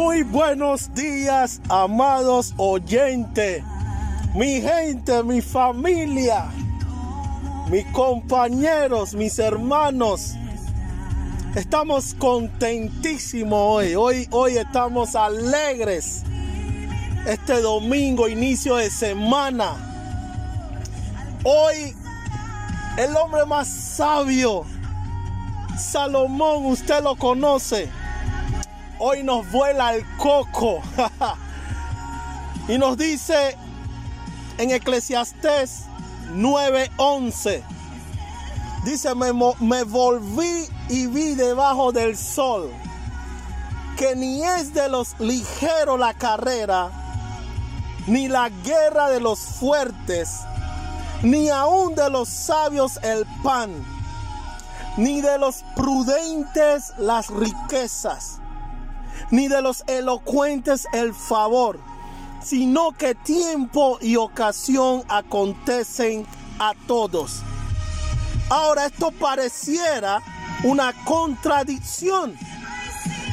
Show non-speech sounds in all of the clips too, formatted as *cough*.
Muy buenos días, amados oyentes, mi gente, mi familia, mis compañeros, mis hermanos. Estamos contentísimos hoy. Hoy, hoy estamos alegres. Este domingo, inicio de semana. Hoy, el hombre más sabio, Salomón, usted lo conoce hoy nos vuela el coco. *laughs* y nos dice en Eclesiastés 9:11, dice, me, volví y vi debajo del sol que ni es de los ligeros la carrera, ni la guerra de los fuertes, ni aun de los sabios el pan, ni de los prudentes las riquezas ni de los elocuentes el favor, sino que tiempo y ocasión acontecen a todos. Ahora esto pareciera una contradicción,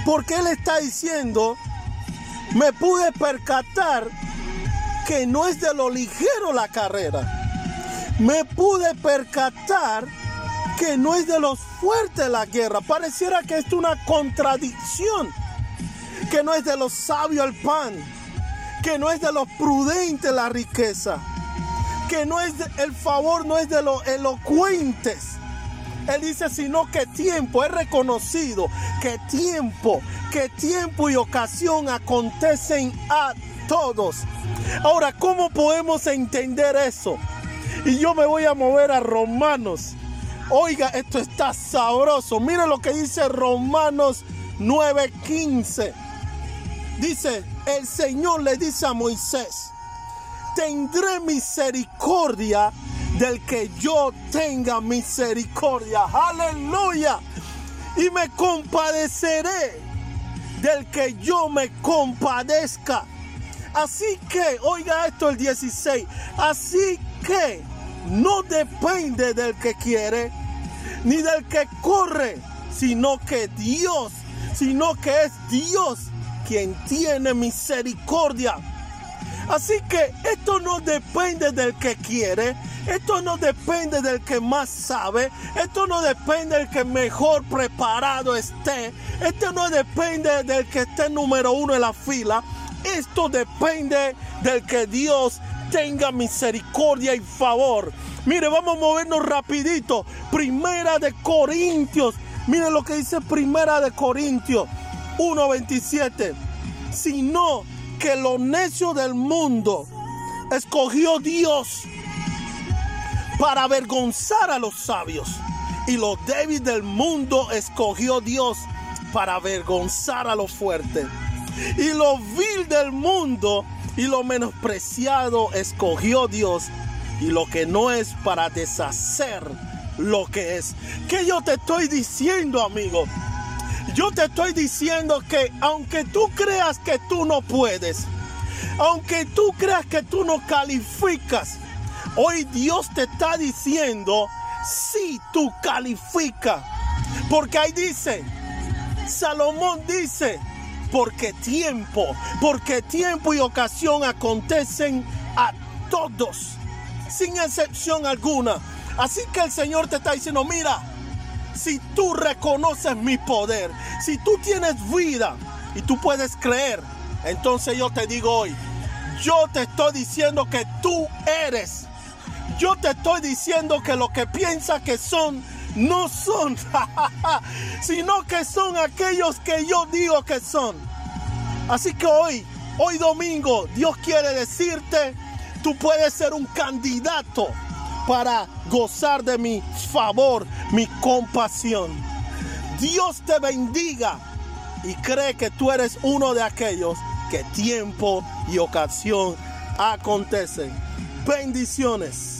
porque él está diciendo, me pude percatar que no es de lo ligero la carrera. Me pude percatar que no es de los fuertes la guerra. Pareciera que es una contradicción que no es de los sabios el pan, que no es de los prudentes la riqueza, que no es el favor no es de los elocuentes. Él dice, sino que tiempo, es reconocido que tiempo, que tiempo y ocasión acontecen a todos. Ahora, ¿cómo podemos entender eso? Y yo me voy a mover a Romanos. Oiga, esto está sabroso. Mire lo que dice Romanos 9:15. Dice, el Señor le dice a Moisés, tendré misericordia del que yo tenga misericordia. Aleluya. Y me compadeceré del que yo me compadezca. Así que, oiga esto el 16, así que no depende del que quiere, ni del que corre, sino que Dios, sino que es Dios quien tiene misericordia. Así que esto no depende del que quiere, esto no depende del que más sabe, esto no depende del que mejor preparado esté, esto no depende del que esté número uno en la fila, esto depende del que Dios tenga misericordia y favor. Mire, vamos a movernos rapidito. Primera de Corintios. Mire lo que dice Primera de Corintios 1.27, sino que lo necio del mundo escogió Dios para avergonzar a los sabios. Y lo débil del mundo escogió Dios para avergonzar a los fuertes. Y lo vil del mundo y lo menospreciado escogió Dios. Y lo que no es para deshacer lo que es. ¿Qué yo te estoy diciendo, amigo? Yo te estoy diciendo que aunque tú creas que tú no puedes, aunque tú creas que tú no calificas, hoy Dios te está diciendo, si tú calificas. Porque ahí dice, Salomón dice, porque tiempo, porque tiempo y ocasión acontecen a todos, sin excepción alguna. Así que el Señor te está diciendo, mira, si tú reconoces mi poder, si tú tienes vida y tú puedes creer, entonces yo te digo hoy, yo te estoy diciendo que tú eres. Yo te estoy diciendo que lo que piensas que son, no son, *laughs* sino que son aquellos que yo digo que son. Así que hoy, hoy domingo, Dios quiere decirte, tú puedes ser un candidato para gozar de mi favor, mi compasión. Dios te bendiga y cree que tú eres uno de aquellos que tiempo y ocasión acontecen. Bendiciones.